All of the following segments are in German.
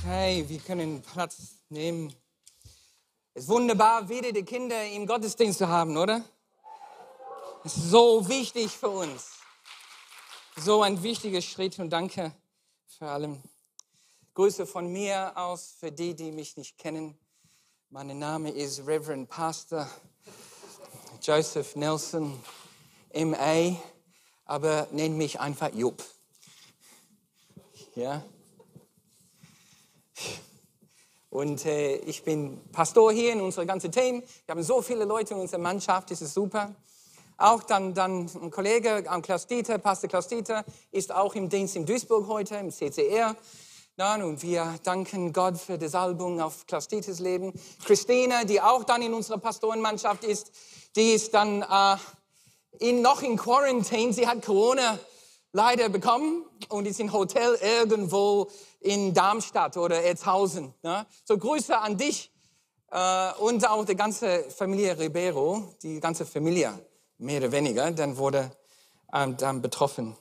Okay, wir können Platz nehmen. Es ist wunderbar, wieder die Kinder im Gottesdienst zu haben, oder? Es ist so wichtig für uns. So ein wichtiger Schritt und danke für allem. Grüße von mir aus für die, die mich nicht kennen. Mein Name ist Reverend Pastor Joseph Nelson, MA, aber nenn mich einfach Jupp. Ja? Und äh, ich bin Pastor hier in unserem ganzen Team. Wir haben so viele Leute in unserer Mannschaft, das ist super. Auch dann, dann ein Kollege, Klaus Dieter, Pastor Klaus Dieter, ist auch im Dienst in Duisburg heute, im CCR. Ja, und wir danken Gott für die Salbung auf Klaus Dieters Leben. Christina, die auch dann in unserer Pastorenmannschaft ist, die ist dann äh, in, noch in Quarantäne. Sie hat Corona leider bekommen und ist im Hotel irgendwo in Darmstadt oder Erzhausen. Ne? So Grüße an dich äh, und auch die ganze Familie Ribeiro, die ganze Familie mehr oder weniger, dann wurde ähm, dann betroffen.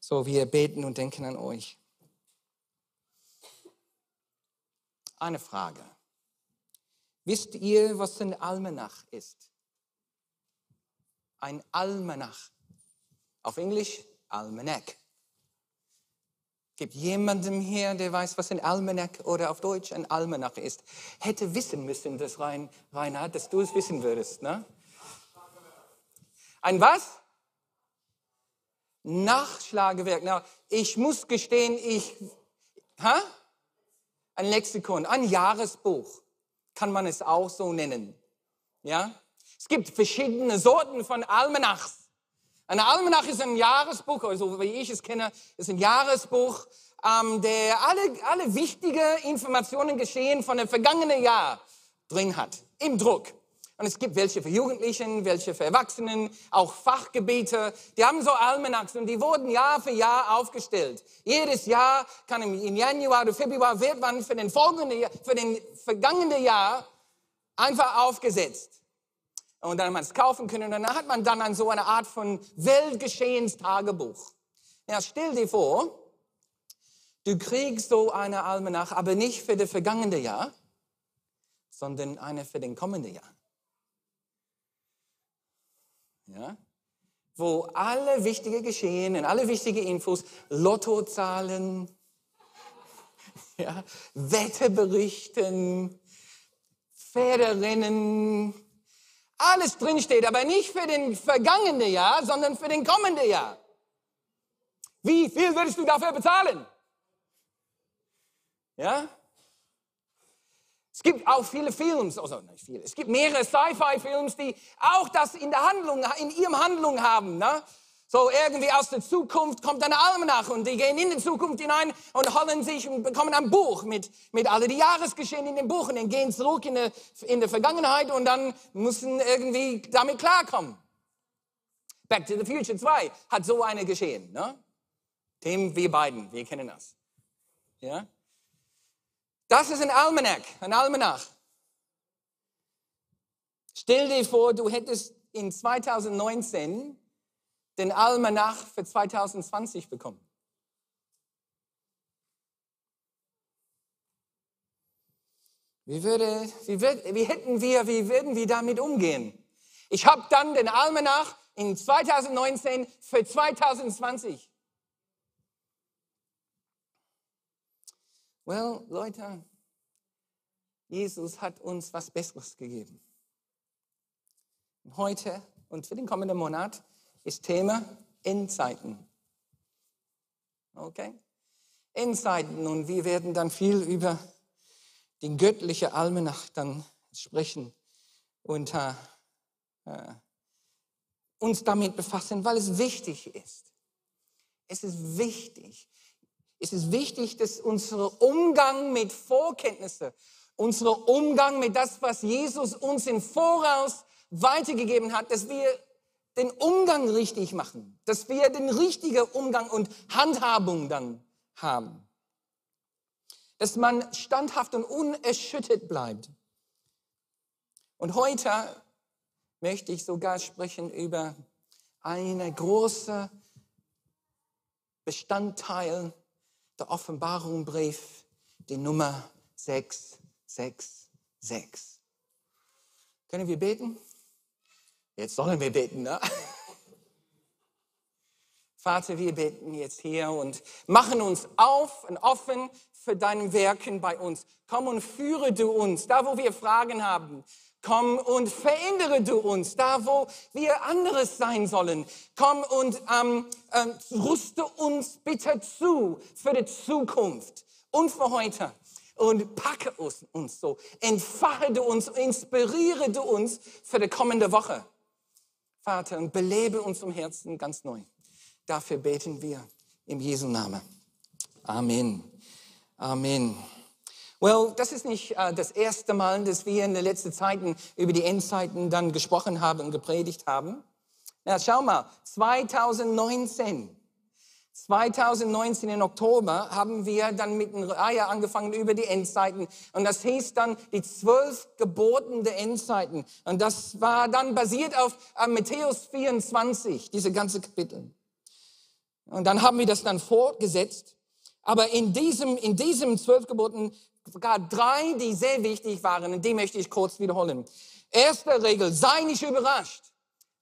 So wir beten und denken an euch. Eine Frage. Wisst ihr, was ein Almanach ist? Ein Almanach. Auf Englisch Almanac. Gibt jemandem hier, der weiß, was ein Almanac oder auf Deutsch ein Almanach ist? Hätte wissen müssen, dass Rein, Reinhard, dass du es wissen würdest. Ne? Ein was? Nachschlagewerk. Na, ich muss gestehen, ich, ha? Ein Lexikon, ein Jahresbuch, kann man es auch so nennen. Ja? Es gibt verschiedene Sorten von Almanachs. Ein Almanach ist ein Jahresbuch, also wie ich es kenne, ist ein Jahresbuch, ähm, der alle, alle wichtige Informationen geschehen von dem vergangenen Jahr drin hat, im Druck. Und es gibt welche für Jugendlichen, welche für Erwachsenen, auch Fachgebiete. Die haben so Almanachs und die wurden Jahr für Jahr aufgestellt. Jedes Jahr kann im Januar oder Februar wird man für den folgenden, für den vergangenen Jahr einfach aufgesetzt und dann hat man es kaufen können. Und dann hat man dann so eine Art von Weltgeschehenstagebuch. Ja, stell dir vor, du kriegst so eine Almanach, aber nicht für das vergangene Jahr, sondern eine für den kommenden Jahr. Ja? Wo alle wichtigen Geschehen und alle wichtigen Infos, Lottozahlen, ja, Wetterberichten, Pferderennen, alles drinsteht, aber nicht für den vergangenen Jahr, sondern für den kommenden Jahr. Wie viel würdest du dafür bezahlen? Ja? Es gibt auch viele Filme, also nicht viele, es gibt mehrere Sci-Fi-Films, die auch das in der Handlung, in ihrem Handlung haben. Ne? So irgendwie aus der Zukunft kommt eine Almanach und die gehen in die Zukunft hinein und holen sich und bekommen ein Buch mit, mit alle die Jahresgeschehen in dem Buch und dann gehen zurück in der, in der Vergangenheit und dann müssen irgendwie damit klarkommen. Back to the Future 2 hat so eine geschehen. Ne? Dem wir beiden, wir kennen das. Ja? Das ist ein Almanach, ein Almanach. Stell dir vor, du hättest in 2019 den Almanach für 2020 bekommen. Wie, würde, wie, wie hätten wir, wie würden wir damit umgehen? Ich habe dann den Almanach in 2019 für 2020. Well, Leute, Jesus hat uns was Besseres gegeben. Heute und für den kommenden Monat ist Thema Endzeiten. Okay? Endzeiten und wir werden dann viel über die göttliche Almanach dann sprechen und äh, äh, uns damit befassen, weil es wichtig ist. Es ist wichtig. Es ist wichtig, dass unser Umgang mit Vorkenntnissen, unser Umgang mit das, was Jesus uns im Voraus weitergegeben hat, dass wir den Umgang richtig machen, dass wir den richtigen Umgang und Handhabung dann haben. Dass man standhaft und unerschüttert bleibt. Und heute möchte ich sogar sprechen über einen großen Bestandteil der Offenbarungsbrief, die Nummer 666. Können wir beten? Jetzt sollen wir beten, ne? Vater, wir beten jetzt hier und machen uns auf und offen für dein Wirken bei uns. Komm und führe du uns, da wo wir Fragen haben. Komm und verändere du uns, da wo wir anderes sein sollen. Komm und ähm, ähm, rüste uns bitte zu für die Zukunft und für heute. Und packe uns, uns so, entfache du uns, inspiriere du uns für die kommende Woche. Vater, und belebe uns im Herzen ganz neu. Dafür beten wir im Jesu Namen. Amen. Amen. Well, das ist nicht äh, das erste Mal, dass wir in den letzten Zeiten über die Endzeiten dann gesprochen haben und gepredigt haben. Na, schau mal, 2019. 2019 im Oktober haben wir dann mit einer Reihe angefangen über die Endzeiten. Und das hieß dann die zwölf Geboten der Endzeiten. Und das war dann basiert auf äh, Matthäus 24, diese ganze Kapitel. Und dann haben wir das dann fortgesetzt. Aber in diesem, in diesem zwölf Geboten sogar drei, die sehr wichtig waren, und die möchte ich kurz wiederholen. Erste Regel, sei nicht überrascht.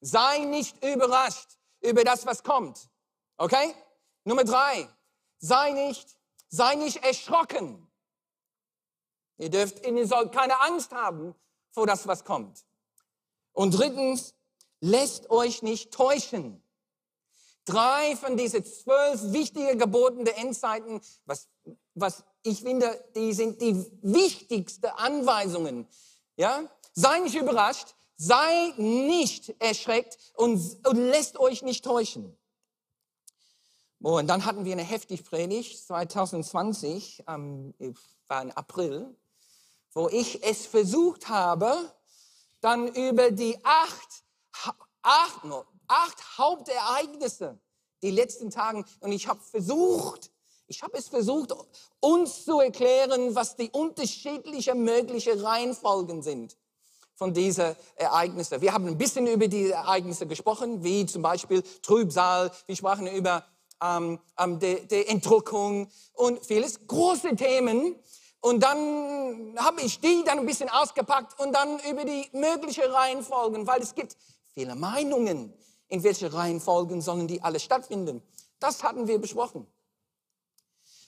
Sei nicht überrascht über das, was kommt. Okay? Nummer drei, sei nicht, sei nicht erschrocken. Ihr dürft, ihr sollt keine Angst haben vor das, was kommt. Und drittens, lässt euch nicht täuschen. Drei von diesen zwölf wichtigen Geboten der Endzeiten, was, was ich finde, die sind die wichtigsten Anweisungen. Ja? Sei nicht überrascht, sei nicht erschreckt und, und lässt euch nicht täuschen. Oh, und dann hatten wir eine heftige Predigt 2020, ähm, war im April, wo ich es versucht habe, dann über die acht, acht, acht Hauptereignisse die letzten Tagen und ich habe versucht, ich habe es versucht, uns zu erklären, was die unterschiedlichen möglichen Reihenfolgen sind von diesen Ereignissen. Wir haben ein bisschen über die Ereignisse gesprochen, wie zum Beispiel Trübsal. Wir sprachen über ähm, die, die Entrückung und vieles. Große Themen. Und dann habe ich die dann ein bisschen ausgepackt und dann über die möglichen Reihenfolgen, weil es gibt viele Meinungen, in welche Reihenfolgen sollen die alle stattfinden. Das hatten wir besprochen.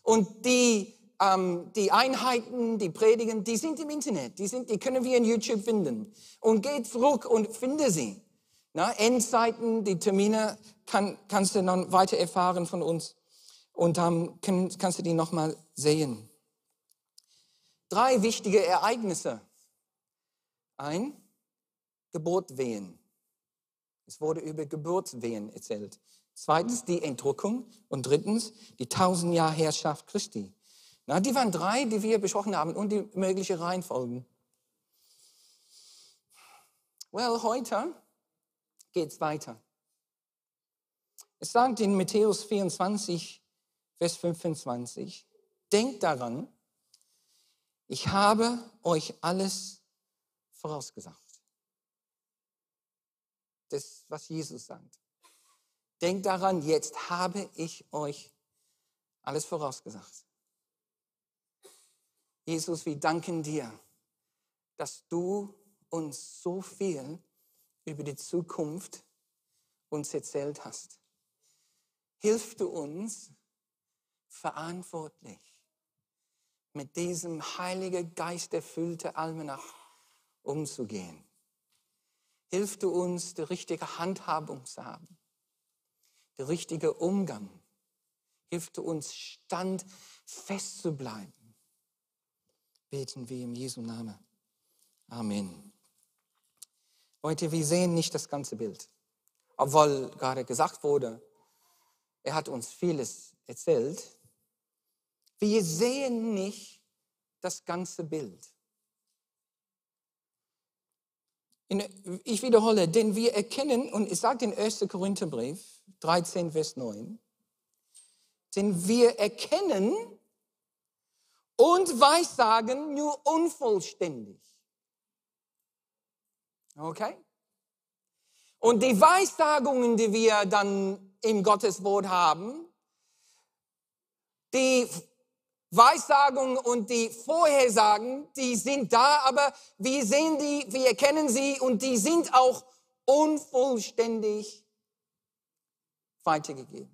Und die, ähm, die Einheiten, die Predigen, die sind im Internet, die, sind, die können wir in YouTube finden. Und geht zurück und finde sie. Na, Endzeiten, die Termine kann, kannst du dann weiter erfahren von uns. Und dann kann, kannst du die nochmal sehen. Drei wichtige Ereignisse. Ein, Geburtwehen. Es wurde über Geburtswehen erzählt. Zweitens die Entrückung und drittens die tausend Jahre Herrschaft Christi. Na, die waren drei, die wir besprochen haben und die mögliche Reihenfolgen. Well, heute geht es weiter. Es sagt in Matthäus 24, Vers 25, denkt daran, ich habe euch alles vorausgesagt. Das, was Jesus sagt. Denkt daran, jetzt habe ich euch alles vorausgesagt. Jesus, wir danken dir, dass du uns so viel über die Zukunft uns erzählt hast. Hilf du uns verantwortlich mit diesem Heiligen Geist erfüllte Almanach umzugehen. Hilf du uns, die richtige Handhabung zu haben der richtige Umgang. Hilft uns standfest zu bleiben. Beten wir im Jesu Namen. Amen. Leute, wir sehen nicht das ganze Bild. Obwohl gerade gesagt wurde, er hat uns vieles erzählt. Wir sehen nicht das ganze Bild. Ich wiederhole, denn wir erkennen, und es sagt in 1. Korintherbrief, 13, Vers 9. Denn wir erkennen und weissagen nur unvollständig. Okay? Und die Weissagungen, die wir dann im Gotteswort haben, die Weissagungen und die Vorhersagen, die sind da, aber wir sehen die, wir erkennen sie und die sind auch unvollständig weitergegeben.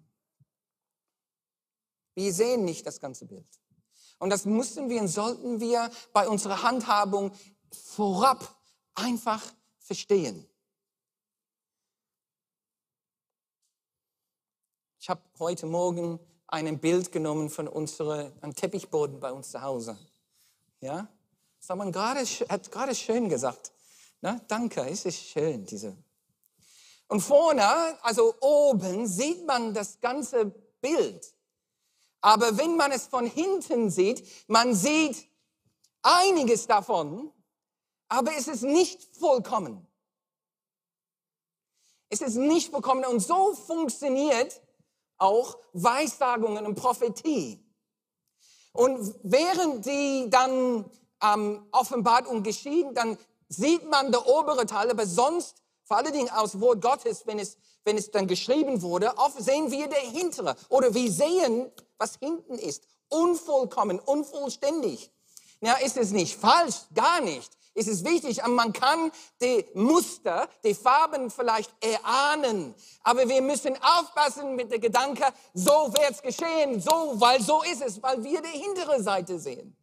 Wir sehen nicht das ganze Bild. Und das müssen wir und sollten wir bei unserer Handhabung vorab einfach verstehen. Ich habe heute Morgen ein Bild genommen von unserem Teppichboden bei uns zu Hause. Ja, das hat man gerade, hat gerade schön gesagt. Na, danke, es ist schön, diese. Und vorne, also oben, sieht man das ganze Bild. Aber wenn man es von hinten sieht, man sieht einiges davon, aber es ist nicht vollkommen. Es ist nicht vollkommen. Und so funktioniert auch Weissagungen und Prophetie. Und während die dann ähm, offenbart und geschehen, dann sieht man der obere Teil, aber sonst, vor allen Dingen aus Wort Gottes, wenn es, wenn es dann geschrieben wurde, oft sehen wir der hintere oder wir sehen, was hinten ist. Unvollkommen, unvollständig. Ja, ist es nicht falsch, gar nicht. Es ist wichtig, man kann die Muster, die Farben vielleicht erahnen, aber wir müssen aufpassen mit der Gedanke, so wird es geschehen, so, weil so ist es, weil wir die hintere Seite sehen.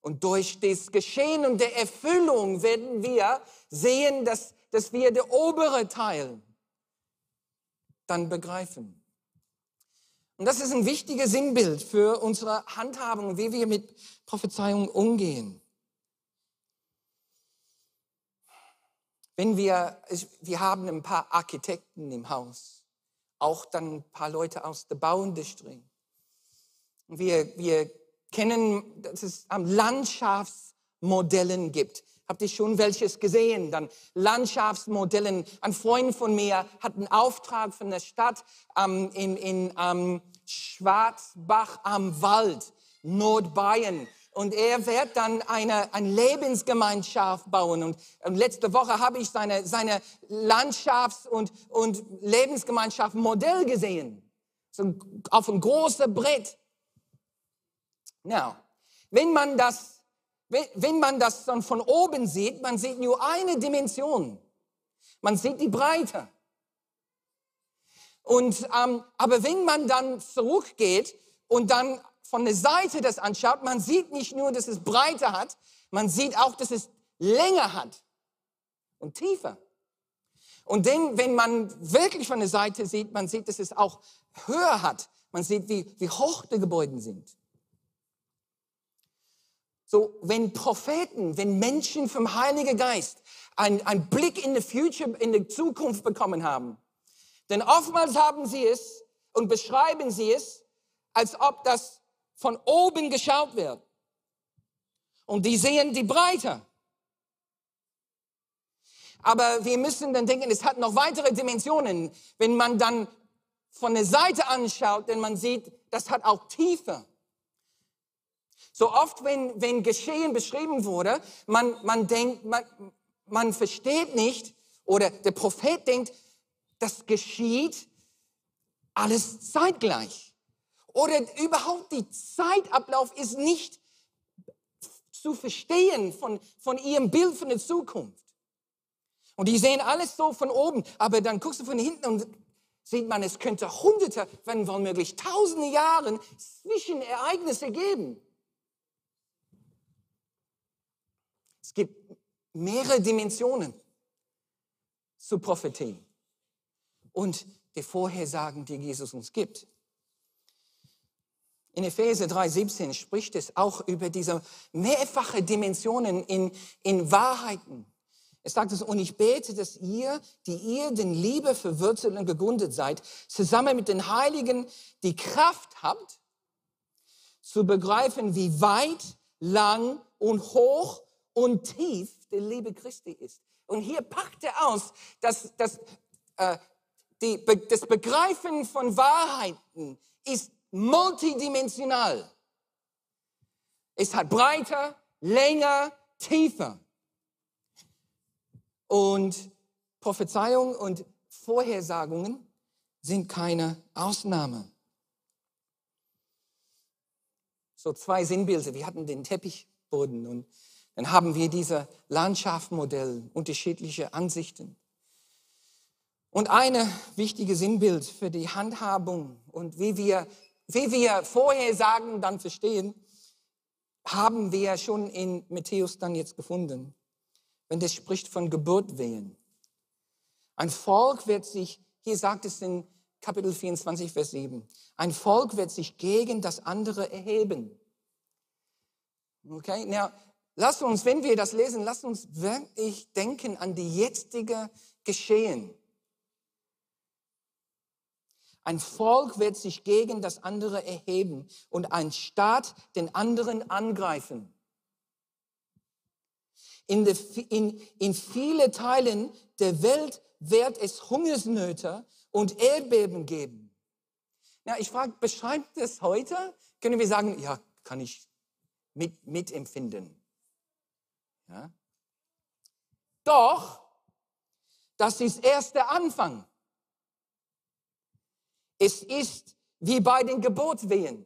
Und durch das Geschehen und der Erfüllung werden wir sehen, dass, dass wir der obere Teil dann begreifen. Und das ist ein wichtiges Sinnbild für unsere Handhabung, wie wir mit Prophezeiung umgehen. Wenn wir, wir haben ein paar Architekten im Haus, auch dann ein paar Leute aus der Bauindustrie. Wir, wir kennen, dass es Landschaftsmodellen gibt. Habt ihr schon welches gesehen? Dann Landschaftsmodellen. Ein Freund von mir hat einen Auftrag von der Stadt ähm, in, in ähm, Schwarzbach am Wald, Nordbayern. Und er wird dann eine, eine Lebensgemeinschaft bauen. Und, und letzte Woche habe ich seine, seine Landschafts- und, und Lebensgemeinschaft Modell gesehen. So auf ein großes Brett. Now, wenn man das wenn man das dann von oben sieht, man sieht nur eine Dimension. Man sieht die Breite. Und, ähm, aber wenn man dann zurückgeht und dann von der Seite das anschaut, man sieht nicht nur, dass es Breite hat, man sieht auch, dass es Länge hat und tiefer. Und denn, wenn man wirklich von der Seite sieht, man sieht, dass es auch höher hat. Man sieht, wie, wie hoch die Gebäude sind. So, wenn Propheten, wenn Menschen vom Heiligen Geist einen, Blick in die Future, in die Zukunft bekommen haben, denn oftmals haben sie es und beschreiben sie es, als ob das von oben geschaut wird. Und die sehen die Breite. Aber wir müssen dann denken, es hat noch weitere Dimensionen. Wenn man dann von der Seite anschaut, denn man sieht, das hat auch Tiefe. So oft, wenn, wenn Geschehen beschrieben wurde, man, man denkt, man, man versteht nicht oder der Prophet denkt, das geschieht alles zeitgleich. Oder überhaupt die Zeitablauf ist nicht zu verstehen von, von ihrem Bild von der Zukunft. Und die sehen alles so von oben, aber dann guckst du von hinten und sieht man, es könnte hunderte, wenn womöglich tausende Jahre Zwischenereignisse geben. Es gibt mehrere Dimensionen zu Prophetie und die Vorhersagen, die Jesus uns gibt. In Epheser 3,17 spricht es auch über diese mehrfache Dimensionen in, in Wahrheiten. Es sagt es, und ich bete, dass ihr, die ihr den Liebe verwurzelt und gegründet seid, zusammen mit den Heiligen die Kraft habt, zu begreifen, wie weit, lang und hoch und tief die Liebe Christi ist. Und hier packt er aus, dass, dass äh, die, das Begreifen von Wahrheiten ist multidimensional. Es hat breiter, länger, tiefer. Und Prophezeiung und Vorhersagungen sind keine Ausnahme. so zwei Sinnbilder. Wir hatten den Teppichboden und dann haben wir diese Landschaftsmodell, unterschiedliche Ansichten. Und eine wichtige Sinnbild für die Handhabung und wie wir, wie wir vorher sagen, dann verstehen, haben wir schon in Matthäus dann jetzt gefunden, wenn das spricht von Geburtwehen. Ein Volk wird sich, hier sagt es in Kapitel 24, Vers 7, ein Volk wird sich gegen das andere erheben. Okay, now, lasst uns, wenn wir das lesen, lasst uns wirklich denken an die jetzige Geschehen. Ein Volk wird sich gegen das andere erheben und ein Staat den anderen angreifen. In, de, in, in viele Teilen der Welt wird es Hungersnöte und Erdbeben geben. Ja, ich frage, beschreibt das heute? Können wir sagen, ja, kann ich mit, mitempfinden? Ja? Doch, das ist erst der Anfang. Es ist wie bei den Geburtswehen.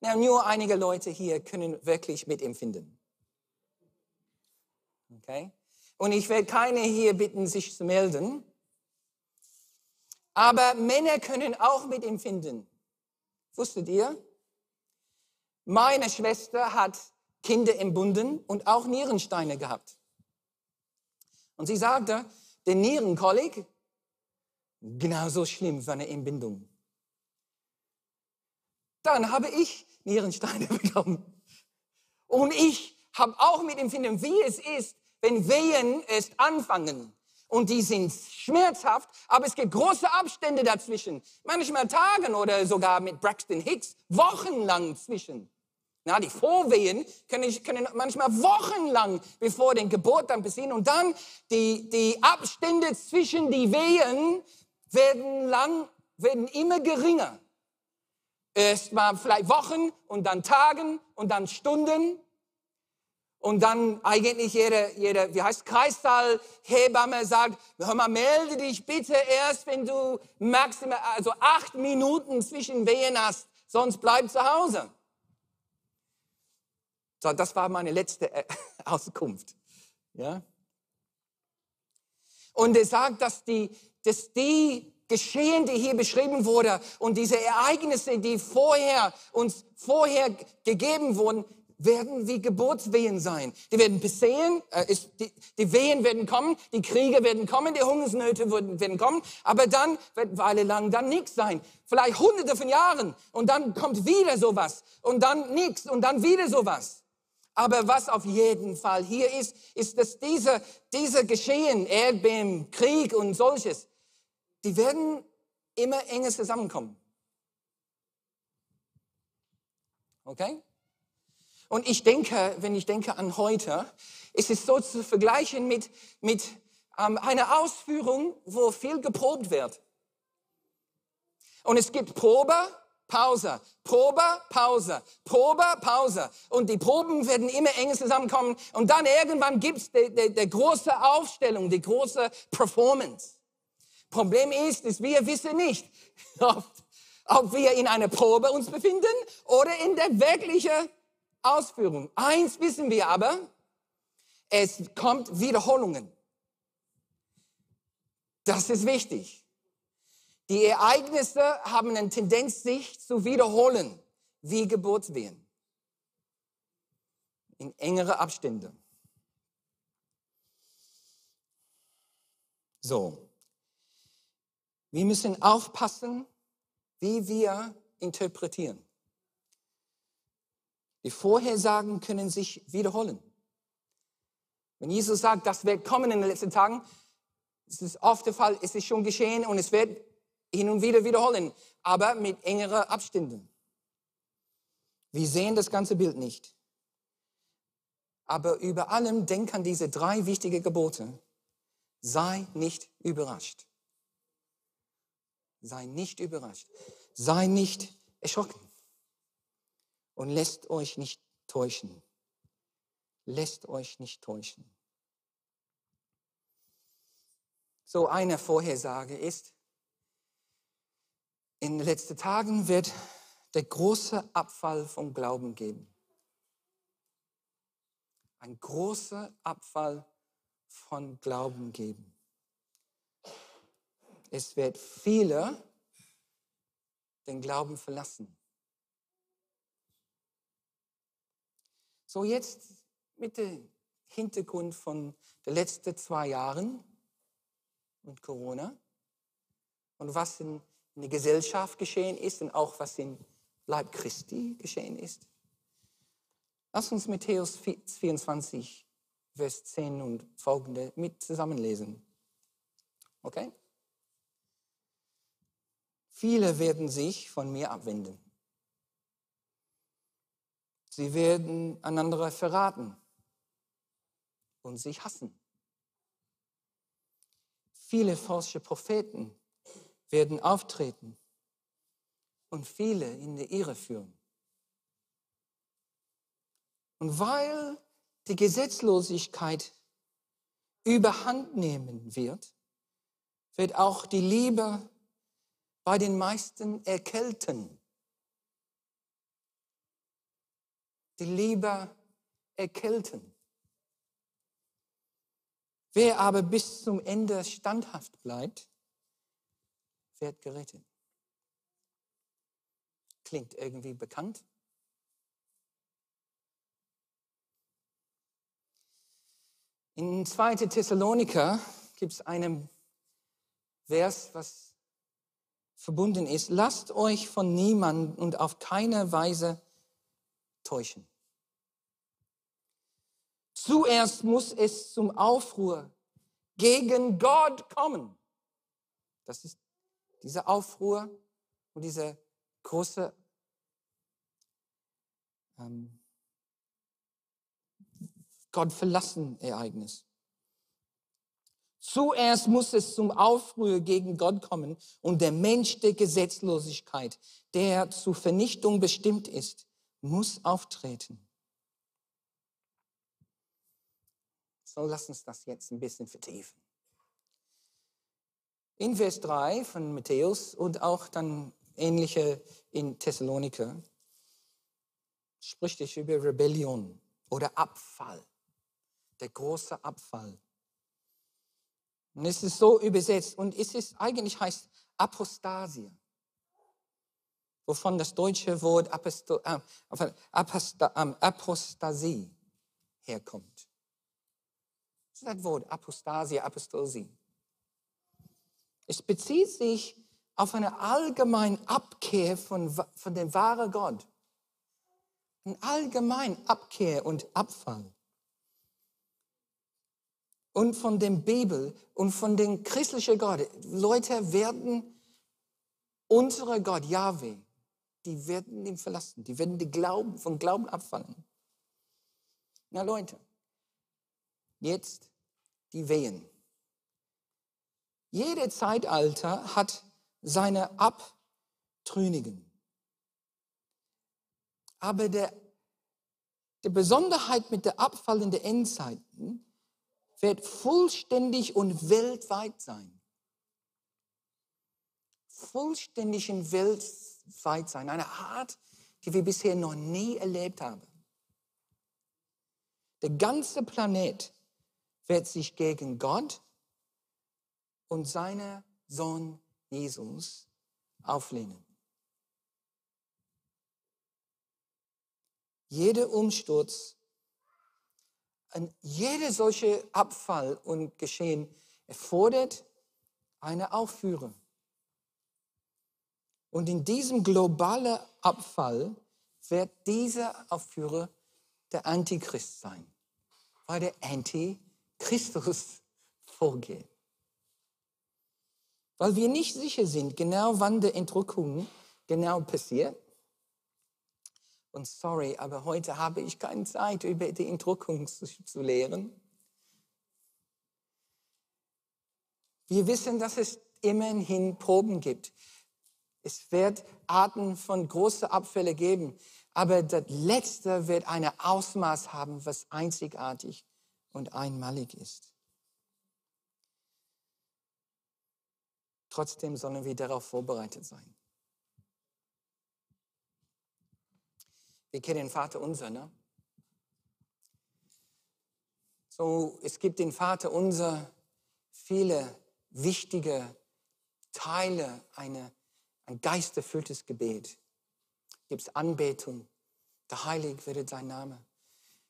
Na, nur einige Leute hier können wirklich mitempfinden. Okay? Und ich werde keine hier bitten, sich zu melden. Aber Männer können auch mitempfinden. Wusstet ihr? Meine Schwester hat Kinder entbunden und auch Nierensteine gehabt. Und sie sagte, der Nierenkolik Genauso schlimm war eine Entbindung. Dann habe ich Nierensteine bekommen. Und ich habe auch mit empfinden, wie es ist, wenn Wehen erst anfangen. Und die sind schmerzhaft, aber es gibt große Abstände dazwischen. Manchmal Tagen oder sogar mit Braxton Hicks wochenlang zwischen. Na, die Vorwehen können, können manchmal wochenlang bevor den Geburt dann passieren. Und dann die, die Abstände zwischen die Wehen werden lang, werden immer geringer. Erst mal vielleicht Wochen und dann Tagen und dann Stunden. Und dann eigentlich jede, jede wie heißt Kreissaal, Hebamme sagt, hör mal, melde dich bitte erst, wenn du maximal, also acht Minuten zwischen Wehen hast, sonst bleib zu Hause. So, das war meine letzte äh, Auskunft. Ja. Und er sagt, dass die, dass die Geschehen, die hier beschrieben wurde und diese Ereignisse, die vorher uns vorher gegeben wurden, werden wie Geburtswehen sein. Die werden besehen, äh, ist, die, die Wehen werden kommen, die Kriege werden kommen, die Hungersnöte werden, werden kommen, aber dann wird Weile lang dann nichts sein. Vielleicht hunderte von Jahren und dann kommt wieder sowas und dann nichts und dann wieder sowas. Aber was auf jeden Fall hier ist, ist, dass diese, diese Geschehen, Erdbeben, Krieg und solches, die werden immer enger zusammenkommen. Okay? Und ich denke, wenn ich denke an heute, ist es so zu vergleichen mit, mit ähm, einer Ausführung, wo viel geprobt wird. Und es gibt Probe, Pause, Probe, Pause, Probe, Pause. Und die Proben werden immer enger zusammenkommen. Und dann irgendwann gibt es die, die, die große Aufstellung, die große Performance. Problem ist, dass wir wissen nicht, ob, ob wir in einer Probe uns befinden oder in der wirklichen Ausführung. Eins wissen wir aber, es kommt Wiederholungen. Das ist wichtig. Die Ereignisse haben eine Tendenz, sich zu wiederholen, wie Geburtswehen. In engere Abstände. So. Wir müssen aufpassen, wie wir interpretieren. Die Vorhersagen können sich wiederholen. Wenn Jesus sagt, das wird kommen in den letzten Tagen, es ist oft der Fall, es ist schon geschehen und es wird hin und wieder wiederholen, aber mit engeren Abständen. Wir sehen das ganze Bild nicht. Aber über allem denk an diese drei wichtigen Gebote. Sei nicht überrascht. Sei nicht überrascht. Sei nicht erschrocken. Und lässt euch nicht täuschen. Lässt euch nicht täuschen. So eine Vorhersage ist, in den letzten Tagen wird der große Abfall vom Glauben geben. Ein großer Abfall von Glauben geben. Es wird viele den Glauben verlassen. So jetzt mit dem Hintergrund von den letzten zwei Jahren und Corona und was in, in der Gesellschaft geschehen ist und auch was in Leib Christi geschehen ist. Lass uns Matthäus 24, Vers 10 und folgende mit zusammenlesen. Okay? Viele werden sich von mir abwenden. Sie werden einander verraten und sich hassen. Viele falsche Propheten werden auftreten und viele in die Irre führen. Und weil die Gesetzlosigkeit überhand nehmen wird, wird auch die Liebe bei den meisten erkälten. Die Liebe erkälten. Wer aber bis zum Ende standhaft bleibt, wird gerettet. Klingt irgendwie bekannt. In 2. Thessaloniker gibt es einen Vers, was verbunden ist. Lasst euch von niemandem und auf keine Weise täuschen. Zuerst muss es zum Aufruhr gegen Gott kommen. Das ist dieser Aufruhr und diese große ähm, Gott verlassen Ereignis. Zuerst muss es zum Aufruhr gegen Gott kommen und der Mensch der Gesetzlosigkeit, der zur Vernichtung bestimmt ist, muss auftreten. So, lass uns das jetzt ein bisschen vertiefen. In Vers 3 von Matthäus und auch dann ähnliche in Thessaloniker spricht es über Rebellion oder Abfall, der große Abfall. Und es ist so übersetzt und es ist eigentlich heißt Apostasie, wovon das deutsche Wort Aposto, äh, Aposta, äh, Apostasie herkommt ist das Wort Apostasie, Apostosie. Es bezieht sich auf eine allgemeine Abkehr von, von dem wahren Gott. Eine allgemeine Abkehr und Abfall. Und von dem Bibel und von dem christlichen Gott. Leute werden unsere Gott, Yahweh, die werden ihn verlassen. Die werden die Glauben, von Glauben abfallen. Na Leute, jetzt die Wehen. Jedes Zeitalter hat seine Abtrünnigen. Aber der, die Besonderheit mit der Abfall in der Endzeiten wird vollständig und weltweit sein. Vollständig und weltweit sein. Eine Art, die wir bisher noch nie erlebt haben. Der ganze Planet wird sich gegen Gott und seinen Sohn Jesus auflehnen. Jeder Umsturz, jeder solche Abfall und Geschehen erfordert eine Aufführung. Und in diesem globalen Abfall wird dieser Aufführer der Antichrist sein, weil der Antichrist Christus vorgehen. Weil wir nicht sicher sind, genau wann die Entrückung genau passiert. Und sorry, aber heute habe ich keine Zeit, über die Entrückung zu, zu lehren. Wir wissen, dass es immerhin Proben gibt. Es wird Arten von großen Abfällen geben, aber das Letzte wird ein Ausmaß haben, was einzigartig und einmalig ist. Trotzdem sollen wir darauf vorbereitet sein. Wir kennen den Vater unser, ne? So, es gibt den Vater unser, viele wichtige Teile, eine, ein geisterfülltes Gebet. Gibt es Anbetung, geheiligt werde sein Name.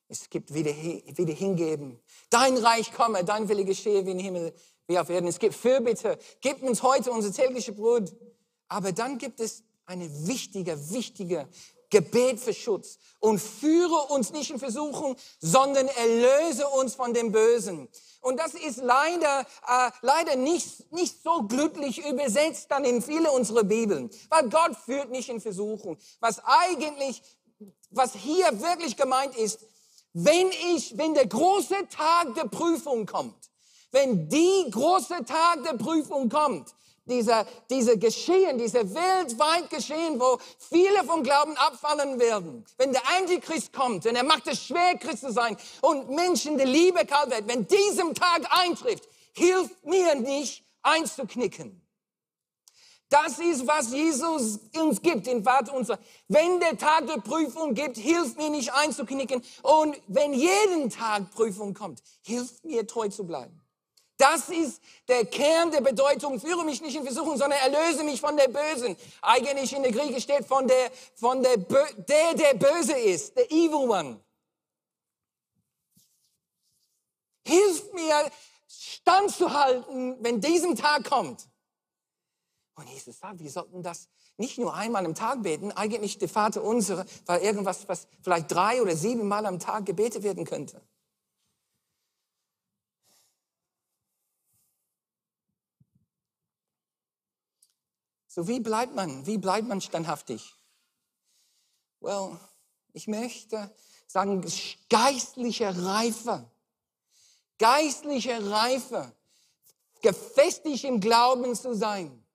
Es gibt wieder, wieder hingeben. Dein Reich komme, dein Wille geschehe wie im Himmel, wie auf Erden. Es gibt Fürbitte. Gib uns heute unser tägliche Brot. Aber dann gibt es eine wichtige, wichtige Gebet für Schutz und führe uns nicht in Versuchung, sondern erlöse uns von dem Bösen. Und das ist leider, äh, leider nicht, nicht so glücklich übersetzt dann in viele unserer Bibeln, weil Gott führt nicht in Versuchung. Was eigentlich, was hier wirklich gemeint ist, wenn ich, wenn der große Tag der Prüfung kommt, wenn die große Tag der Prüfung kommt, dieser, diese Geschehen, diese weltweit Geschehen, wo viele vom Glauben abfallen werden. Wenn der Antichrist kommt und er macht es schwer, Christ zu sein und Menschen die Liebe kalt wird, wenn diesem Tag eintrifft, hilft mir nicht einzuknicken. Das ist, was Jesus uns gibt, den Vater unser. Wenn der Tag der Prüfung gibt, hilft mir nicht einzuknicken. Und wenn jeden Tag Prüfung kommt, hilft mir treu zu bleiben. Das ist der Kern der Bedeutung. Führe mich nicht in Versuchung, sondern erlöse mich von der Bösen. Eigentlich in der Grieche steht von der, von der, der, der böse ist, der evil one. Hilf mir, standzuhalten, wenn diesem Tag kommt. Und Jesus sagt, wir sollten das nicht nur einmal am Tag beten, eigentlich der Vater unsere, weil irgendwas, was vielleicht drei oder sieben Mal am Tag gebetet werden könnte. So wie bleibt man, wie bleibt man standhaftig? Well, ich möchte sagen, geistliche Reife, geistliche Reife, gefestigt im Glauben zu sein,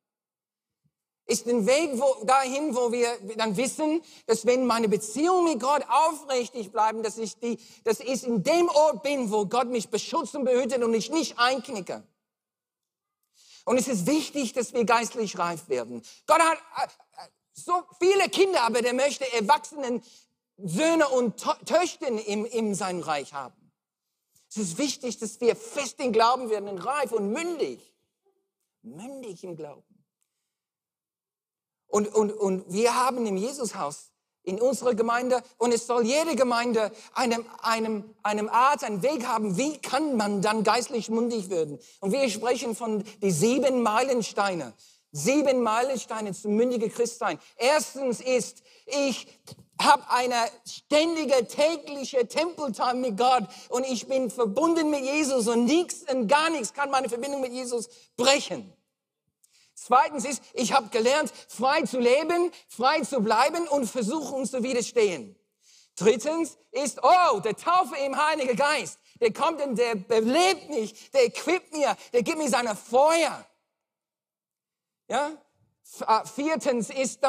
ist ein Weg wo, dahin, wo wir dann wissen, dass wenn meine Beziehungen mit Gott aufrichtig bleiben, dass ich, die, dass ich in dem Ort bin, wo Gott mich beschützt und behütet und ich nicht einknicke. Und es ist wichtig, dass wir geistlich reif werden. Gott hat äh, äh, so viele Kinder, aber der möchte Erwachsenen, Söhne und Töchter in, in seinem Reich haben. Es ist wichtig, dass wir fest in Glauben werden, reif und mündig. Mündig im Glauben. Und, und, und wir haben im Jesushaus in unserer Gemeinde und es soll jede Gemeinde einem, einem, einem Art, einen Weg haben, wie kann man dann geistlich mundig werden. Und wir sprechen von die sieben Meilensteine. Sieben Meilensteine zum mündigen Christsein. Erstens ist, ich habe eine ständige tägliche Tempeltime mit Gott und ich bin verbunden mit Jesus und nichts und gar nichts kann meine Verbindung mit Jesus brechen. Zweitens ist, ich habe gelernt, frei zu leben, frei zu bleiben und versuchen zu widerstehen. Drittens ist, oh, der Taufe im Heiligen Geist. Der kommt und der belebt mich, der equipt mir, der gibt mir seine Feuer. Ja? Äh, viertens ist,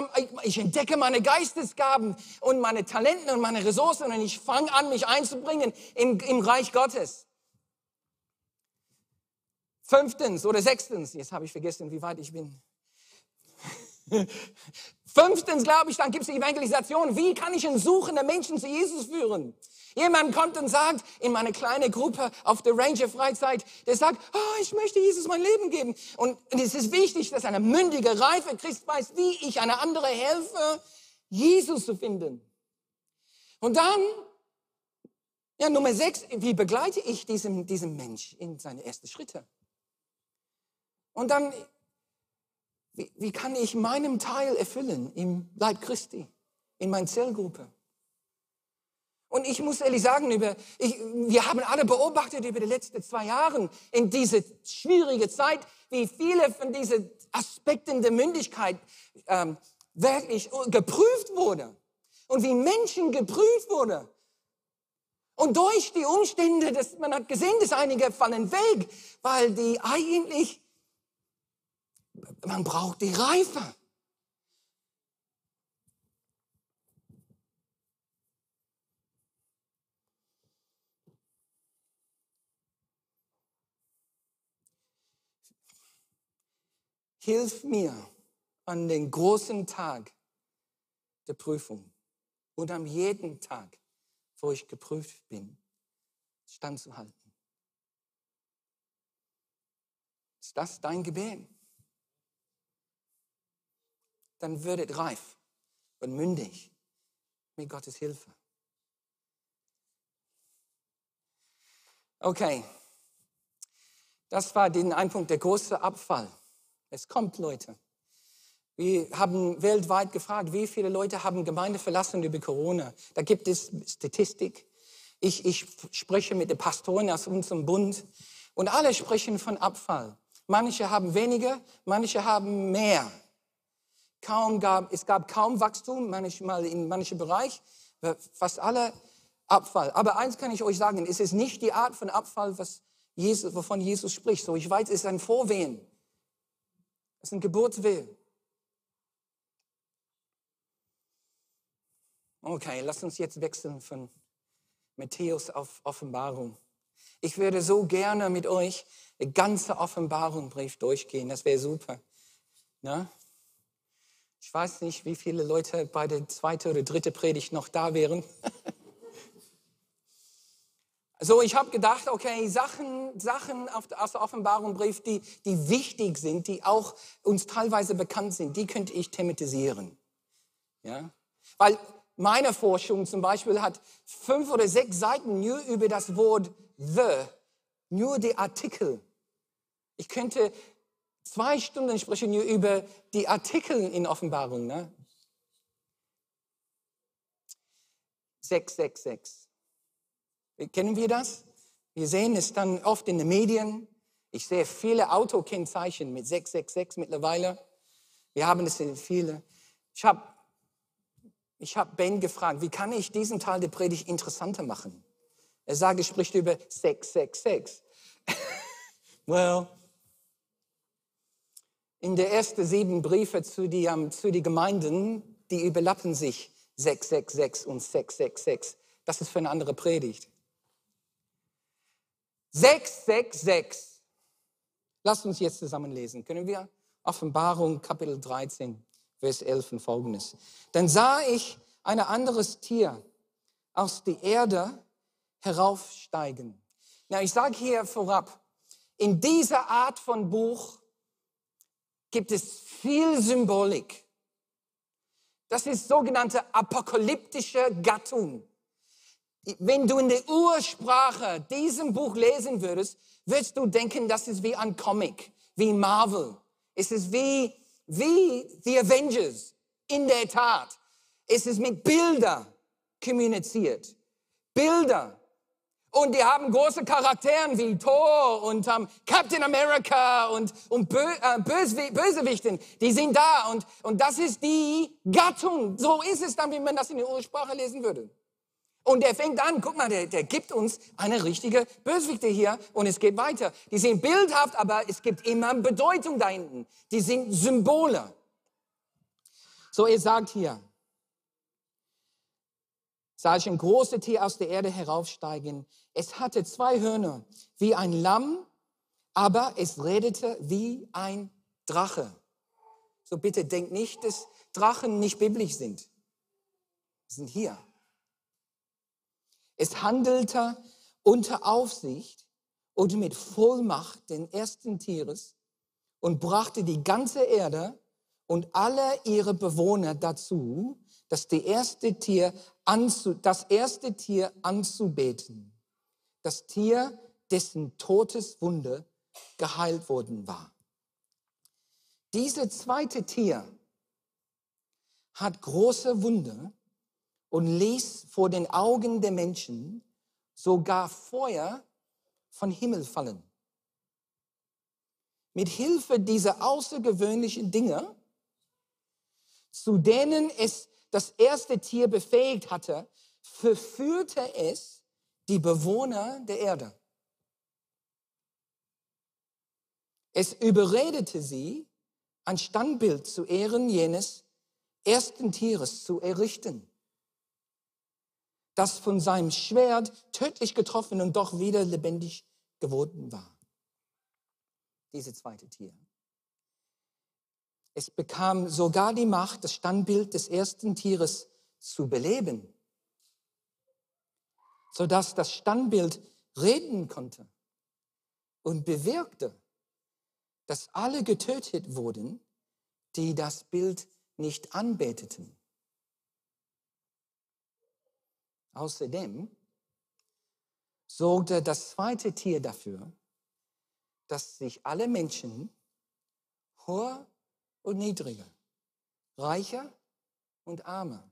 ich entdecke meine Geistesgaben und meine Talenten und meine Ressourcen und ich fange an, mich einzubringen im, im Reich Gottes. Fünftens oder sechstens, jetzt habe ich vergessen, wie weit ich bin. Fünftens, glaube ich, dann gibt es die Evangelisation. Wie kann ich einen suchenden Menschen zu Jesus führen? Jemand kommt und sagt, in meine kleine Gruppe auf der Ranger-Freizeit, der sagt, oh, ich möchte Jesus mein Leben geben. Und es ist wichtig, dass eine mündige, reife Christ weiß, wie ich eine andere helfe, Jesus zu finden. Und dann, ja, Nummer sechs, wie begleite ich diesen, diesen Mensch in seine ersten Schritte? Und dann, wie, wie kann ich meinen Teil erfüllen im Leib Christi, in meiner Zellgruppe? Und ich muss ehrlich sagen, über, ich, wir haben alle beobachtet über die letzten zwei Jahre in diese schwierige Zeit, wie viele von diesen Aspekten der Mündigkeit ähm, wirklich geprüft wurde und wie Menschen geprüft wurden. Und durch die Umstände, dass man hat gesehen, dass einige fallen weg, weil die eigentlich man braucht die Reife. Hilf mir an den großen Tag der Prüfung und am jeden Tag, wo ich geprüft bin, standzuhalten. Ist das dein Gebet? Dann würdet reif und mündig mit Gottes Hilfe. Okay, das war den ein Punkt, der große Abfall. Es kommt, Leute. Wir haben weltweit gefragt, wie viele Leute haben Gemeinde verlassen über Corona. Da gibt es Statistik. Ich, ich spreche mit den Pastoren aus unserem Bund und alle sprechen von Abfall. Manche haben weniger, manche haben mehr. Kaum gab, es gab kaum Wachstum, manchmal in manchen Bereichen, fast alle Abfall. Aber eins kann ich euch sagen, es ist nicht die Art von Abfall, was Jesus, wovon Jesus spricht. So, ich weiß, es ist ein Vorwehen. Es ist ein Geburtswehen. Okay, lass uns jetzt wechseln von Matthäus auf Offenbarung. Ich würde so gerne mit euch eine ganze Offenbarungbrief durchgehen. Das wäre super. Na? Ich weiß nicht, wie viele Leute bei der zweiten oder dritten Predigt noch da wären. So, ich habe gedacht, okay, Sachen, Sachen aus der Offenbarungbrief, die, die wichtig sind, die auch uns teilweise bekannt sind, die könnte ich thematisieren. Ja? Weil meine Forschung zum Beispiel hat fünf oder sechs Seiten nur über das Wort the, nur die Artikel. Ich könnte zwei Stunden sprechen nur über die Artikel in Offenbarung. Ne? 666. Kennen wir das? Wir sehen es dann oft in den Medien. Ich sehe viele Autokennzeichen mit 666 mittlerweile. Wir haben es in viele. Ich habe ich hab Ben gefragt, wie kann ich diesen Teil der Predigt interessanter machen? Er sagt, er spricht über 666. well, in der ersten sieben Briefe zu den zu die Gemeinden, die überlappen sich 666 und 666. Das ist für eine andere Predigt. 666. Lasst uns jetzt zusammen lesen. Können wir? Offenbarung Kapitel 13, Vers 11 und folgendes. Dann sah ich ein anderes Tier aus der Erde heraufsteigen. Ja, ich sage hier vorab, in dieser Art von Buch gibt es viel Symbolik. Das ist sogenannte apokalyptische Gattung. Wenn du in der Ursprache diesem Buch lesen würdest, würdest du denken, das ist wie ein Comic, wie Marvel. Es ist wie, wie The Avengers. In der Tat. Es ist mit Bilder kommuniziert. Bilder. Und die haben große Charakteren wie Thor und um, Captain America und, und Bö äh, Böse Bösewichten. Die sind da und, und das ist die Gattung. So ist es dann, wie man das in der Ursprache lesen würde. Und der fängt an, guck mal, der, der gibt uns eine richtige Bösewichte hier und es geht weiter. Die sind bildhaft, aber es gibt immer Bedeutung da hinten. Die sind Symbole. So, er sagt hier, sah ich ein großes Tier aus der Erde heraufsteigen. Es hatte zwei Hörner, wie ein Lamm, aber es redete wie ein Drache. So bitte denkt nicht, dass Drachen nicht biblisch sind. Sie sind hier. Es handelte unter Aufsicht und mit Vollmacht den ersten Tieres und brachte die ganze Erde und alle ihre Bewohner dazu, das, erste Tier anzu, das erste Tier anzubeten. Das Tier, dessen Todeswunde geheilt worden war. Dieses zweite Tier hat große Wunde und ließ vor den Augen der Menschen sogar Feuer von Himmel fallen. Mit Hilfe dieser außergewöhnlichen Dinge, zu denen es das erste Tier befähigt hatte, verführte es die Bewohner der Erde. Es überredete sie, ein Standbild zu Ehren jenes ersten Tieres zu errichten das von seinem Schwert tödlich getroffen und doch wieder lebendig geworden war. Diese zweite Tier. Es bekam sogar die Macht, das Standbild des ersten Tieres zu beleben, sodass das Standbild reden konnte und bewirkte, dass alle getötet wurden, die das Bild nicht anbeteten. Außerdem sorgte das zweite Tier dafür, dass sich alle Menschen, hoher und niedriger, reicher und armer,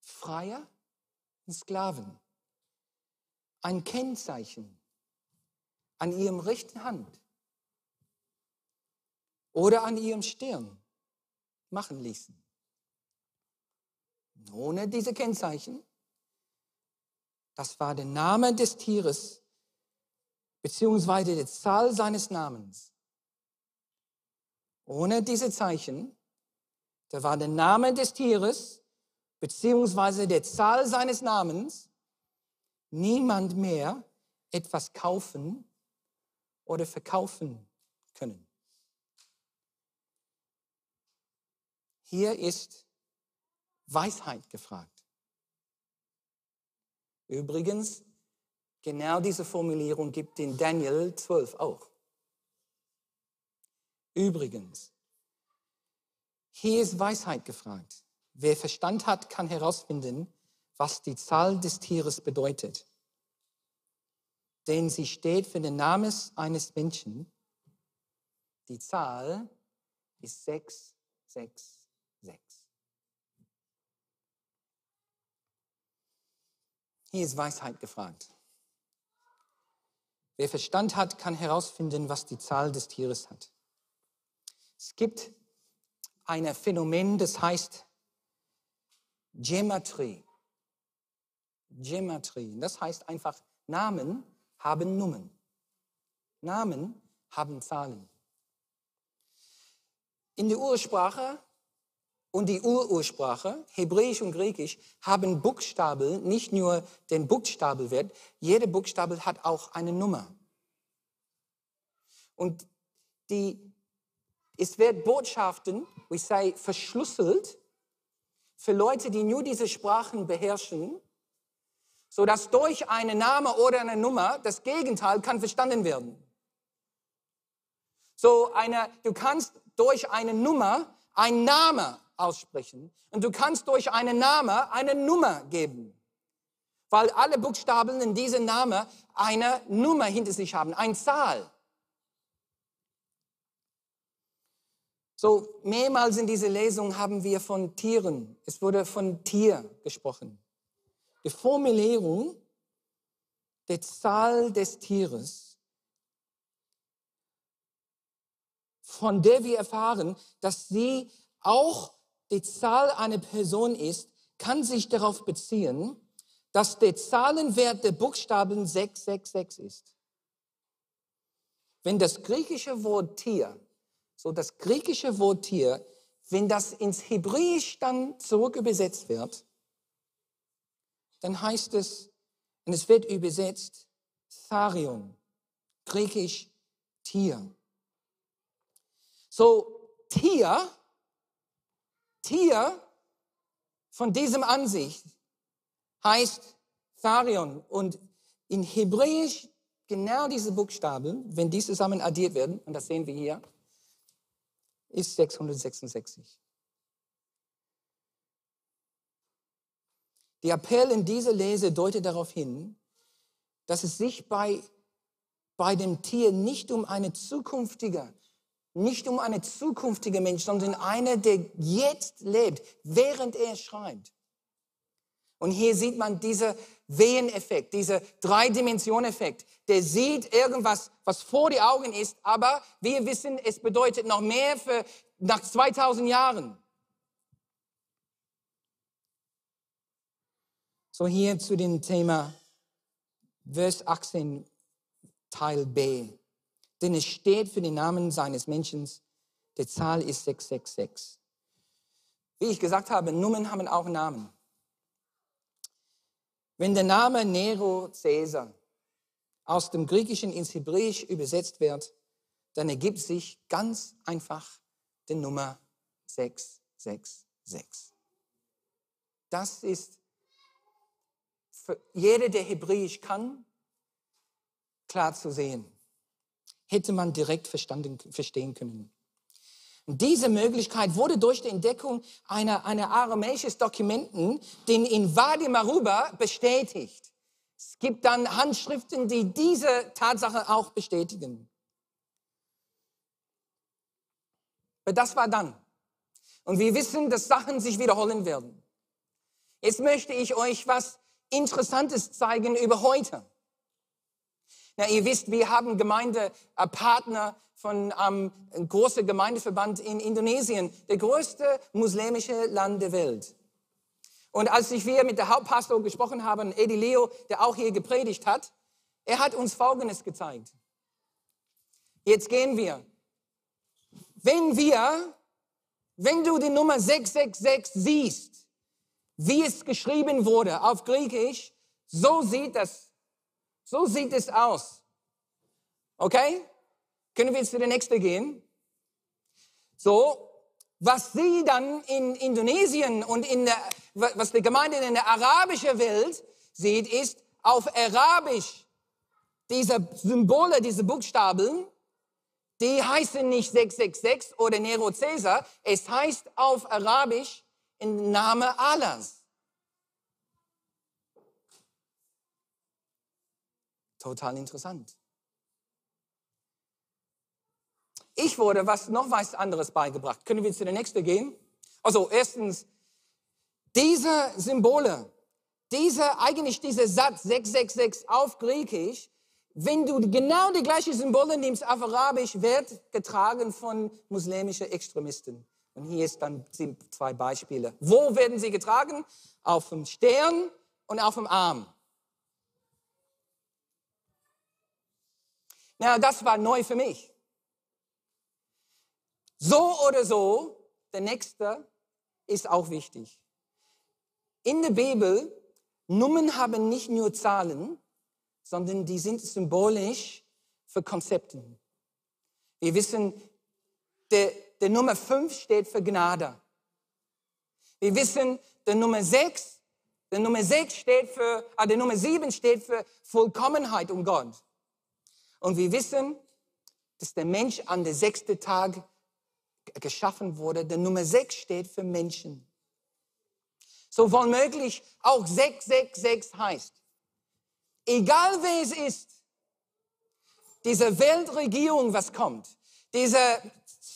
freier und Sklaven, ein Kennzeichen an ihrem rechten Hand oder an ihrem Stirn machen ließen. Ohne diese Kennzeichen, das war der Name des Tieres, beziehungsweise die Zahl seines Namens. Ohne diese Zeichen, da war der Name des Tieres, beziehungsweise der Zahl seines Namens, niemand mehr etwas kaufen oder verkaufen können. Hier ist Weisheit gefragt. Übrigens, genau diese Formulierung gibt in Daniel 12 auch. Übrigens, hier ist Weisheit gefragt. Wer Verstand hat, kann herausfinden, was die Zahl des Tieres bedeutet. Denn sie steht für den Namen eines Menschen. Die Zahl ist 666. Hier ist Weisheit gefragt. Wer Verstand hat, kann herausfinden, was die Zahl des Tieres hat. Es gibt ein Phänomen, das heißt Gematrie. Gematrie. Das heißt einfach, Namen haben Nummern. Namen haben Zahlen. In der Ursprache und die Urursprache, Hebräisch und Griechisch, haben Buchstaben, nicht nur den Buchstabelwert, jede Buchstabe hat auch eine Nummer. Und die, es wird Botschaften, we say, verschlüsselt für Leute, die nur diese Sprachen beherrschen, so dass durch einen Name oder eine Nummer das Gegenteil kann verstanden werden. So eine, du kannst durch eine Nummer ein Name aussprechen. Und du kannst durch einen Namen eine Nummer geben. Weil alle Buchstaben in diesem Namen eine Nummer hinter sich haben, eine Zahl. So, mehrmals in dieser Lesung haben wir von Tieren, es wurde von Tier gesprochen. Die Formulierung der Zahl des Tieres, von der wir erfahren, dass sie auch die Zahl einer Person ist, kann sich darauf beziehen, dass der Zahlenwert der Buchstaben 666 ist. Wenn das griechische Wort Tier, so das griechische Wort Tier, wenn das ins Hebräisch dann zurück übersetzt wird, dann heißt es, und es wird übersetzt, Tharion, griechisch Tier. So, Tier Tier von diesem Ansicht heißt Tharion. Und in Hebräisch genau diese Buchstaben, wenn die zusammen addiert werden, und das sehen wir hier, ist 666. Der Appell in dieser Lese deutet darauf hin, dass es sich bei, bei dem Tier nicht um eine zukünftige nicht um eine zukünftige Mensch, sondern einer, der jetzt lebt, während er schreibt. Und hier sieht man dieser Weheneffekt, dieser Drei-Dimensionen-Effekt. Der sieht irgendwas, was vor die Augen ist, aber wir wissen, es bedeutet noch mehr für nach 2000 Jahren. So hier zu dem Thema Vers 18, Teil B denn es steht für den Namen seines Menschen, die Zahl ist 666. Wie ich gesagt habe, Nummern haben auch Namen. Wenn der Name Nero Caesar aus dem Griechischen ins Hebräisch übersetzt wird, dann ergibt sich ganz einfach die Nummer 666. Das ist für jeder, der Hebräisch kann, klar zu sehen. Hätte man direkt verstehen können. Diese Möglichkeit wurde durch die Entdeckung einer, einer aramäischen Dokumenten, den in Wadi Maruba bestätigt. Es gibt dann Handschriften, die diese Tatsache auch bestätigen. Aber das war dann. Und wir wissen, dass Sachen sich wiederholen werden. Jetzt möchte ich euch was Interessantes zeigen über heute. Na, ihr wisst, wir haben Gemeindepartner von einem ähm, großen Gemeindeverband in Indonesien, der größte muslimische Land der Welt. Und als ich wir mit der Hauptpastor gesprochen haben, Eddie Leo, der auch hier gepredigt hat, er hat uns Folgendes gezeigt. Jetzt gehen wir. Wenn wir, wenn du die Nummer 666 siehst, wie es geschrieben wurde auf Griechisch, so sieht das, so sieht es aus. Okay? Können wir jetzt zu der nächsten gehen? So, was sie dann in Indonesien und in der, was die Gemeinde in der arabischen Welt sieht, ist auf Arabisch diese Symbole, diese Buchstaben, die heißen nicht 666 oder Nero Caesar, es heißt auf Arabisch im Name Allahs. Total interessant. Ich wurde was noch was anderes beigebracht. Können wir zu der nächsten gehen? Also erstens, diese Symbole, diese, eigentlich dieser Satz 666 auf Griechisch, wenn du genau die gleichen Symbole nimmst auf Arabisch, wird getragen von muslimischen Extremisten. Und hier ist dann zwei Beispiele. Wo werden sie getragen? Auf dem Stern und auf dem Arm. Na, das war neu für mich. So oder so, der nächste ist auch wichtig. In der Bibel, Nummern haben nicht nur Zahlen, sondern die sind symbolisch für Konzepte. Wir wissen, der, der Nummer 5 steht für Gnade. Wir wissen, der Nummer 6, der Nummer 6 steht für, ah, der Nummer 7 steht für Vollkommenheit um Gott. Und wir wissen, dass der Mensch an der sechsten Tag geschaffen wurde. Der Nummer 6 steht für Menschen. So womöglich auch 666 heißt, egal wer es ist, diese Weltregierung, was kommt, diese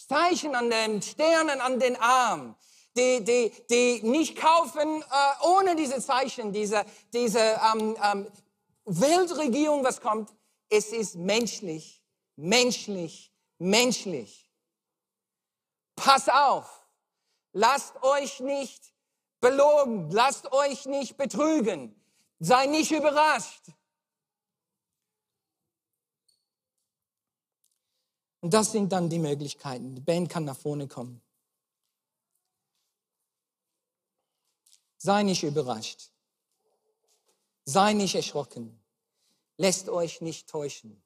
Zeichen an den Sternen, an den Arm, die, die, die nicht kaufen äh, ohne diese Zeichen, diese, diese ähm, ähm, Weltregierung, was kommt, es ist menschlich, menschlich, menschlich. Pass auf, lasst euch nicht belogen, lasst euch nicht betrügen, sei nicht überrascht. Und das sind dann die Möglichkeiten. Die Band kann nach vorne kommen. Sei nicht überrascht. Sei nicht erschrocken. Lässt euch nicht täuschen.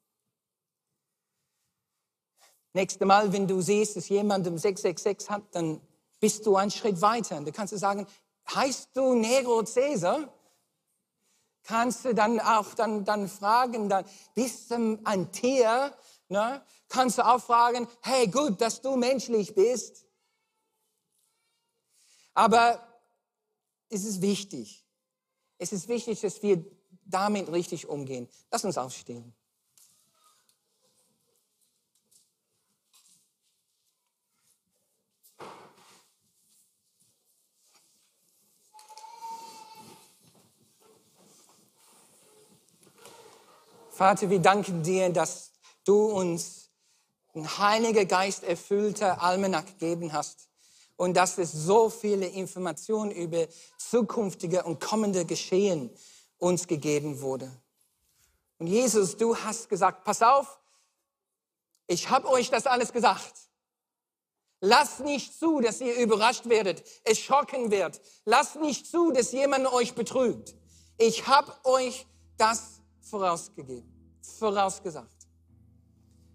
Nächste Mal, wenn du siehst, dass jemand um 666 hat, dann bist du einen Schritt weiter. Du kannst sagen, heißt du Nero Caesar? Kannst du dann auch dann, dann fragen, dann bist du ein Tier? Ne? Kannst du auch fragen, hey, gut, dass du menschlich bist. Aber es ist wichtig. Es ist wichtig, dass wir damit richtig umgehen. Lass uns aufstehen. Vater, wir danken dir, dass du uns ein heiliger Geist erfüllter Almanach gegeben hast und dass es so viele Informationen über zukünftige und kommende Geschehen uns gegeben wurde. Und Jesus, du hast gesagt, pass auf, ich habe euch das alles gesagt. Lasst nicht zu, dass ihr überrascht werdet, es schocken wird. Lasst nicht zu, dass jemand euch betrügt. Ich habe euch das vorausgegeben vorausgesagt.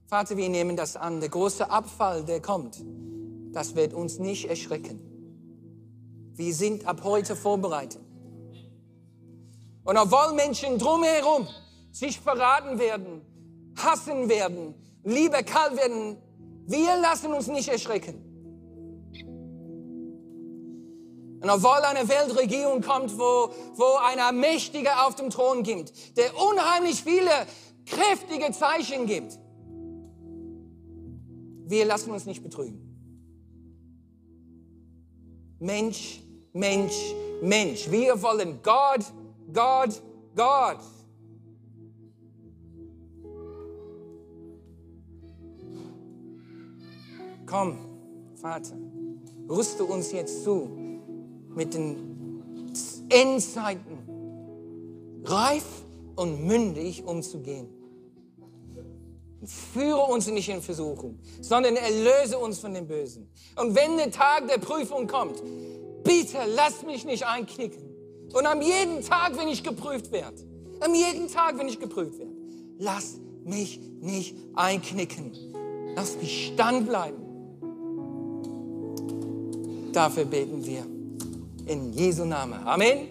Vater, wir nehmen das an. Der große Abfall, der kommt, das wird uns nicht erschrecken. Wir sind ab heute vorbereitet. Und obwohl Menschen drumherum sich verraten werden, hassen werden, lieber kalt werden, wir lassen uns nicht erschrecken. Und obwohl eine Weltregierung kommt, wo, wo einer Mächtige auf dem Thron gibt, der unheimlich viele kräftige Zeichen gibt, wir lassen uns nicht betrügen. Mensch, Mensch, Mensch. Wir wollen Gott, Gott, Gott. Komm, Vater, rüste uns jetzt zu mit den Endzeiten reif und mündig umzugehen. Führe uns nicht in Versuchung, sondern erlöse uns von dem Bösen. Und wenn der Tag der Prüfung kommt, bitte lass mich nicht einknicken. Und am jeden Tag, wenn ich geprüft werde, am jeden Tag, wenn ich geprüft werde, lass mich nicht einknicken. Lass mich standbleiben. Dafür beten wir in Jesu Namen. Amen.